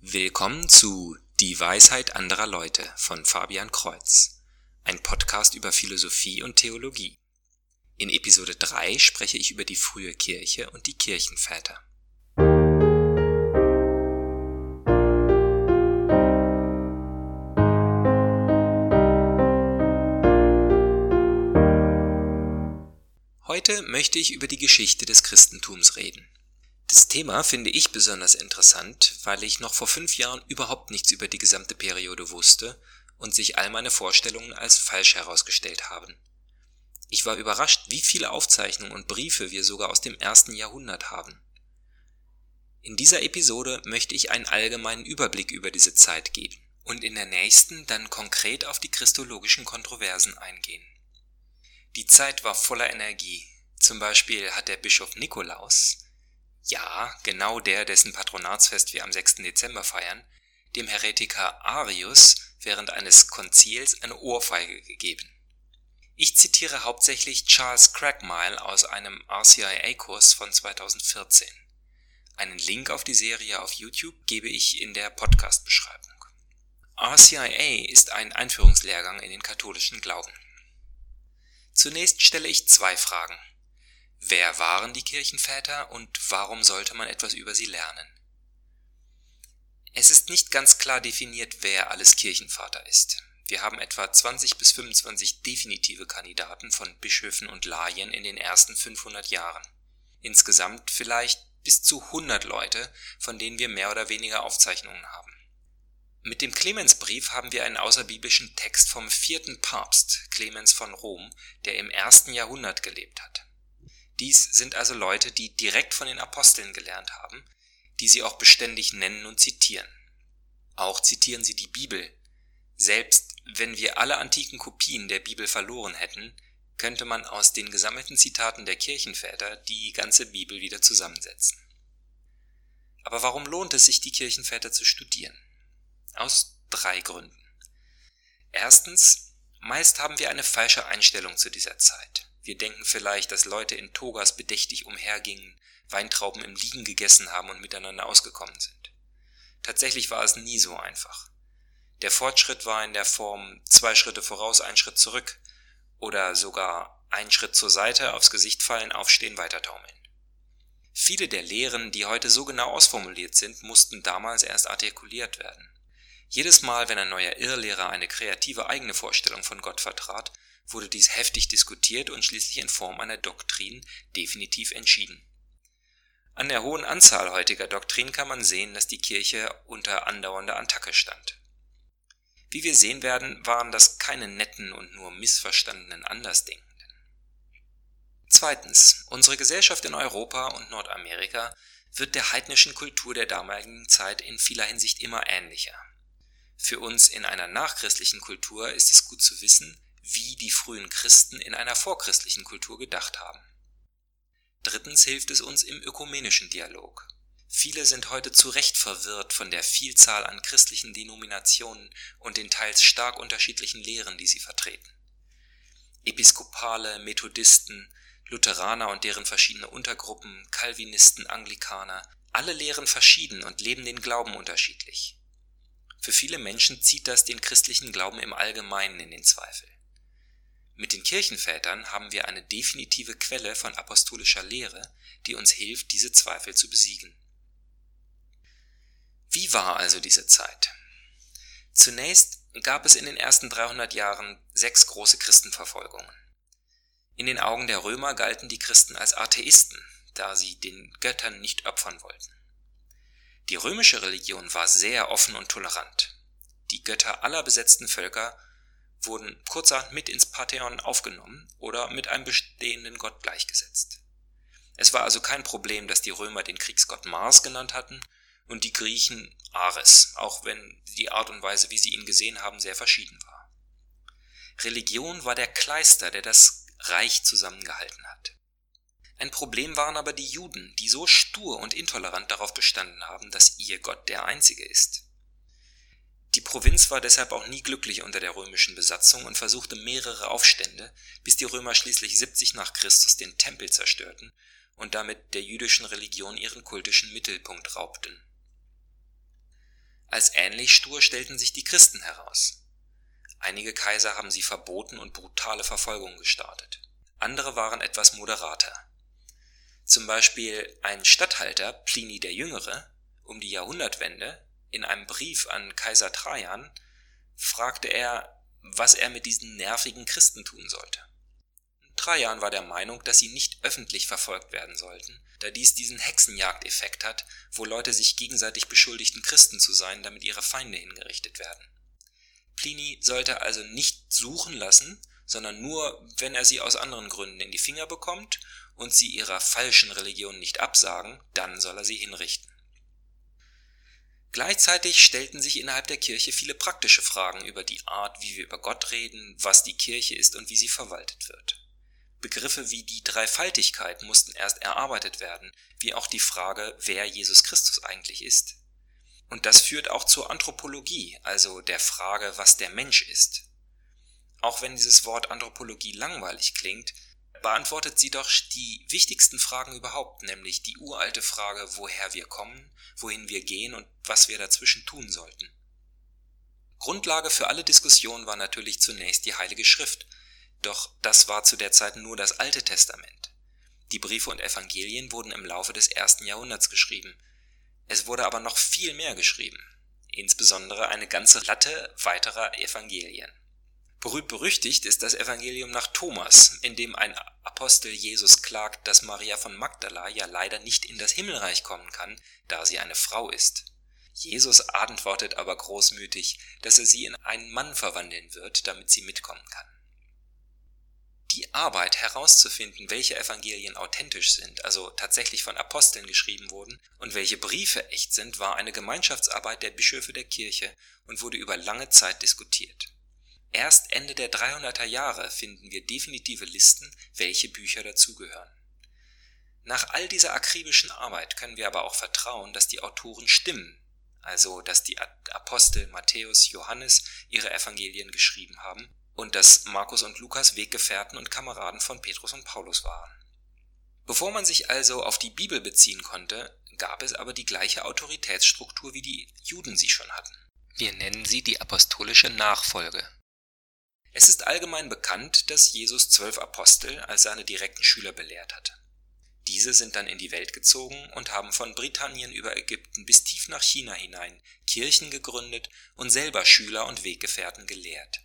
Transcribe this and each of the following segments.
Willkommen zu Die Weisheit anderer Leute von Fabian Kreuz, ein Podcast über Philosophie und Theologie. In Episode 3 spreche ich über die frühe Kirche und die Kirchenväter. Heute möchte ich über die Geschichte des Christentums reden. Das Thema finde ich besonders interessant, weil ich noch vor fünf Jahren überhaupt nichts über die gesamte Periode wusste und sich all meine Vorstellungen als falsch herausgestellt haben. Ich war überrascht, wie viele Aufzeichnungen und Briefe wir sogar aus dem ersten Jahrhundert haben. In dieser Episode möchte ich einen allgemeinen Überblick über diese Zeit geben und in der nächsten dann konkret auf die christologischen Kontroversen eingehen. Die Zeit war voller Energie. Zum Beispiel hat der Bischof Nikolaus ja, genau der, dessen Patronatsfest wir am 6. Dezember feiern, dem Heretiker Arius während eines Konzils eine Ohrfeige gegeben. Ich zitiere hauptsächlich Charles Craigmile aus einem RCIA-Kurs von 2014. Einen Link auf die Serie auf YouTube gebe ich in der Podcast-Beschreibung. RCIA ist ein Einführungslehrgang in den katholischen Glauben. Zunächst stelle ich zwei Fragen. Wer waren die Kirchenväter und warum sollte man etwas über sie lernen? Es ist nicht ganz klar definiert, wer alles Kirchenvater ist. Wir haben etwa 20 bis 25 definitive Kandidaten von Bischöfen und Laien in den ersten 500 Jahren. Insgesamt vielleicht bis zu 100 Leute, von denen wir mehr oder weniger Aufzeichnungen haben. Mit dem Clemensbrief haben wir einen außerbiblischen Text vom vierten Papst, Clemens von Rom, der im ersten Jahrhundert gelebt hat. Dies sind also Leute, die direkt von den Aposteln gelernt haben, die sie auch beständig nennen und zitieren. Auch zitieren sie die Bibel. Selbst wenn wir alle antiken Kopien der Bibel verloren hätten, könnte man aus den gesammelten Zitaten der Kirchenväter die ganze Bibel wieder zusammensetzen. Aber warum lohnt es sich, die Kirchenväter zu studieren? Aus drei Gründen. Erstens, meist haben wir eine falsche Einstellung zu dieser Zeit. Wir denken vielleicht, dass Leute in Togas bedächtig umhergingen, Weintrauben im Liegen gegessen haben und miteinander ausgekommen sind. Tatsächlich war es nie so einfach. Der Fortschritt war in der Form zwei Schritte voraus, ein Schritt zurück oder sogar ein Schritt zur Seite, aufs Gesicht fallen, aufstehen, weitertaumeln. Viele der Lehren, die heute so genau ausformuliert sind, mussten damals erst artikuliert werden. Jedes Mal, wenn ein neuer Irrlehrer eine kreative eigene Vorstellung von Gott vertrat, wurde dies heftig diskutiert und schließlich in Form einer Doktrin definitiv entschieden. An der hohen Anzahl heutiger Doktrinen kann man sehen, dass die Kirche unter andauernder Attacke stand. Wie wir sehen werden, waren das keine netten und nur missverstandenen Andersdenkenden. Zweitens, unsere Gesellschaft in Europa und Nordamerika wird der heidnischen Kultur der damaligen Zeit in vieler Hinsicht immer ähnlicher. Für uns in einer nachchristlichen Kultur ist es gut zu wissen, wie die frühen Christen in einer vorchristlichen Kultur gedacht haben. Drittens hilft es uns im ökumenischen Dialog. Viele sind heute zu Recht verwirrt von der Vielzahl an christlichen Denominationen und den teils stark unterschiedlichen Lehren, die sie vertreten. Episkopale, Methodisten, Lutheraner und deren verschiedene Untergruppen, Calvinisten, Anglikaner, alle lehren verschieden und leben den Glauben unterschiedlich. Für viele Menschen zieht das den christlichen Glauben im Allgemeinen in den Zweifel. Mit den Kirchenvätern haben wir eine definitive Quelle von apostolischer Lehre, die uns hilft, diese Zweifel zu besiegen. Wie war also diese Zeit? Zunächst gab es in den ersten 300 Jahren sechs große Christenverfolgungen. In den Augen der Römer galten die Christen als Atheisten, da sie den Göttern nicht opfern wollten. Die römische Religion war sehr offen und tolerant. Die Götter aller besetzten Völker wurden kurzerhand mit ins Pantheon aufgenommen oder mit einem bestehenden Gott gleichgesetzt. Es war also kein Problem, dass die Römer den Kriegsgott Mars genannt hatten und die Griechen Ares, auch wenn die Art und Weise, wie sie ihn gesehen haben, sehr verschieden war. Religion war der Kleister, der das Reich zusammengehalten hat. Ein Problem waren aber die Juden, die so stur und intolerant darauf bestanden haben, dass ihr Gott der einzige ist. Die Provinz war deshalb auch nie glücklich unter der römischen Besatzung und versuchte mehrere Aufstände, bis die Römer schließlich 70 nach Christus den Tempel zerstörten und damit der jüdischen Religion ihren kultischen Mittelpunkt raubten. Als ähnlich stur stellten sich die Christen heraus. Einige Kaiser haben sie verboten und brutale Verfolgungen gestartet. Andere waren etwas moderater. Zum Beispiel ein Statthalter, Pliny der Jüngere, um die Jahrhundertwende, in einem Brief an Kaiser Trajan, fragte er, was er mit diesen nervigen Christen tun sollte. Trajan war der Meinung, dass sie nicht öffentlich verfolgt werden sollten, da dies diesen Hexenjagdeffekt hat, wo Leute sich gegenseitig beschuldigten Christen zu sein, damit ihre Feinde hingerichtet werden. Pliny sollte also nicht suchen lassen, sondern nur, wenn er sie aus anderen Gründen in die Finger bekommt und sie ihrer falschen Religion nicht absagen, dann soll er sie hinrichten. Gleichzeitig stellten sich innerhalb der Kirche viele praktische Fragen über die Art, wie wir über Gott reden, was die Kirche ist und wie sie verwaltet wird. Begriffe wie die Dreifaltigkeit mussten erst erarbeitet werden, wie auch die Frage, wer Jesus Christus eigentlich ist. Und das führt auch zur Anthropologie, also der Frage, was der Mensch ist. Auch wenn dieses Wort Anthropologie langweilig klingt, beantwortet sie doch die wichtigsten Fragen überhaupt, nämlich die uralte Frage, woher wir kommen, wohin wir gehen und was wir dazwischen tun sollten. Grundlage für alle Diskussionen war natürlich zunächst die Heilige Schrift, doch das war zu der Zeit nur das Alte Testament. Die Briefe und Evangelien wurden im Laufe des ersten Jahrhunderts geschrieben. Es wurde aber noch viel mehr geschrieben, insbesondere eine ganze Latte weiterer Evangelien. Berühmt berüchtigt ist das Evangelium nach Thomas, in dem ein Apostel Jesus klagt, dass Maria von Magdala ja leider nicht in das Himmelreich kommen kann, da sie eine Frau ist. Jesus antwortet aber großmütig, dass er sie in einen Mann verwandeln wird, damit sie mitkommen kann. Die Arbeit herauszufinden, welche Evangelien authentisch sind, also tatsächlich von Aposteln geschrieben wurden, und welche Briefe echt sind, war eine Gemeinschaftsarbeit der Bischöfe der Kirche und wurde über lange Zeit diskutiert. Erst Ende der 300er Jahre finden wir definitive Listen, welche Bücher dazugehören. Nach all dieser akribischen Arbeit können wir aber auch vertrauen, dass die Autoren stimmen, also dass die Apostel Matthäus, Johannes ihre Evangelien geschrieben haben und dass Markus und Lukas Weggefährten und Kameraden von Petrus und Paulus waren. Bevor man sich also auf die Bibel beziehen konnte, gab es aber die gleiche Autoritätsstruktur, wie die Juden sie schon hatten. Wir nennen sie die apostolische Nachfolge. Es ist allgemein bekannt, dass Jesus zwölf Apostel als seine direkten Schüler belehrt hatte. Diese sind dann in die Welt gezogen und haben von Britannien über Ägypten bis tief nach China hinein Kirchen gegründet und selber Schüler und Weggefährten gelehrt.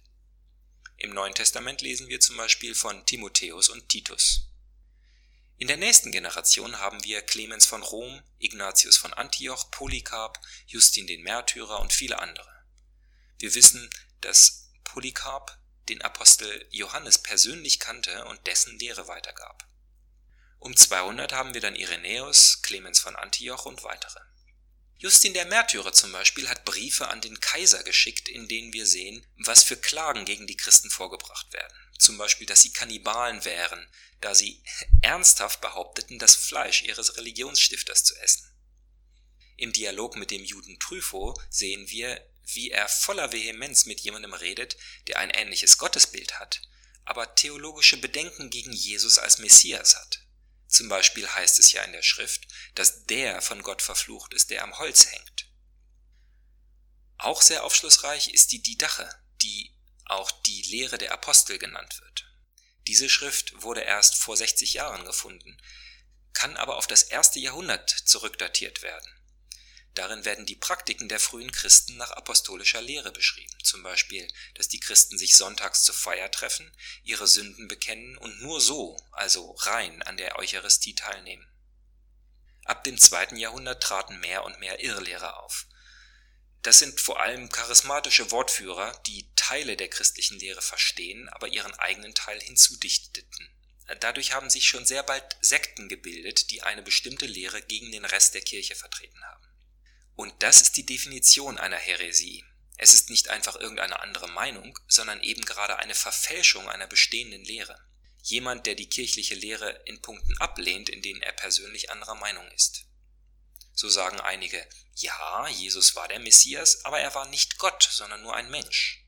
Im Neuen Testament lesen wir zum Beispiel von Timotheus und Titus. In der nächsten Generation haben wir Clemens von Rom, Ignatius von Antioch, Polycarp, Justin den Märtyrer und viele andere. Wir wissen, dass Polycarp den Apostel Johannes persönlich kannte und dessen Lehre weitergab. Um 200 haben wir dann Irenäus, Clemens von Antioch und weitere. Justin der Märtyrer zum Beispiel hat Briefe an den Kaiser geschickt, in denen wir sehen, was für Klagen gegen die Christen vorgebracht werden. Zum Beispiel, dass sie Kannibalen wären, da sie ernsthaft behaupteten, das Fleisch ihres Religionsstifters zu essen. Im Dialog mit dem Juden Trypho sehen wir, wie er voller Vehemenz mit jemandem redet, der ein ähnliches Gottesbild hat, aber theologische Bedenken gegen Jesus als Messias hat. Zum Beispiel heißt es ja in der Schrift, dass der von Gott verflucht ist, der am Holz hängt. Auch sehr aufschlussreich ist die Didache, die auch die Lehre der Apostel genannt wird. Diese Schrift wurde erst vor 60 Jahren gefunden, kann aber auf das erste Jahrhundert zurückdatiert werden. Darin werden die Praktiken der frühen Christen nach apostolischer Lehre beschrieben, zum Beispiel, dass die Christen sich sonntags zur Feier treffen, ihre Sünden bekennen und nur so, also rein, an der Eucharistie teilnehmen. Ab dem zweiten Jahrhundert traten mehr und mehr Irrlehrer auf. Das sind vor allem charismatische Wortführer, die Teile der christlichen Lehre verstehen, aber ihren eigenen Teil hinzudichteten. Dadurch haben sich schon sehr bald Sekten gebildet, die eine bestimmte Lehre gegen den Rest der Kirche vertreten haben. Und das ist die Definition einer Häresie. Es ist nicht einfach irgendeine andere Meinung, sondern eben gerade eine Verfälschung einer bestehenden Lehre. Jemand, der die kirchliche Lehre in Punkten ablehnt, in denen er persönlich anderer Meinung ist. So sagen einige, ja, Jesus war der Messias, aber er war nicht Gott, sondern nur ein Mensch.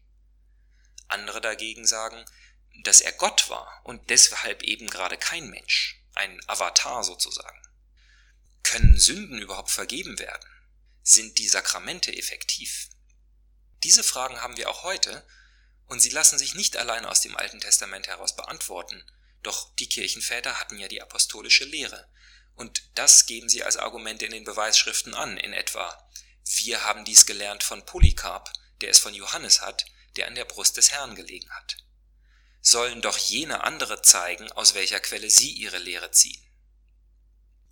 Andere dagegen sagen, dass er Gott war und deshalb eben gerade kein Mensch, ein Avatar sozusagen. Können Sünden überhaupt vergeben werden? Sind die Sakramente effektiv? Diese Fragen haben wir auch heute, und sie lassen sich nicht allein aus dem Alten Testament heraus beantworten, doch die Kirchenväter hatten ja die apostolische Lehre, und das geben sie als Argumente in den Beweisschriften an, in etwa wir haben dies gelernt von Polycarp, der es von Johannes hat, der an der Brust des Herrn gelegen hat. Sollen doch jene andere zeigen, aus welcher Quelle sie ihre Lehre ziehen.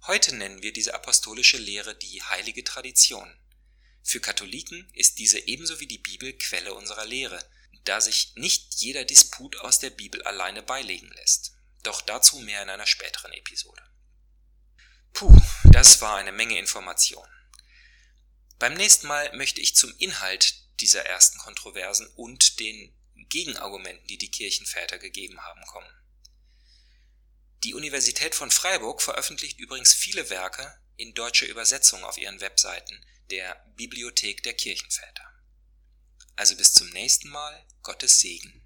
Heute nennen wir diese apostolische Lehre die heilige Tradition. Für Katholiken ist diese ebenso wie die Bibel Quelle unserer Lehre, da sich nicht jeder Disput aus der Bibel alleine beilegen lässt. Doch dazu mehr in einer späteren Episode. Puh, das war eine Menge Information. Beim nächsten Mal möchte ich zum Inhalt dieser ersten Kontroversen und den Gegenargumenten, die die Kirchenväter gegeben haben, kommen. Die Universität von Freiburg veröffentlicht übrigens viele Werke in deutscher Übersetzung auf ihren Webseiten der Bibliothek der Kirchenväter. Also bis zum nächsten Mal, Gottes Segen.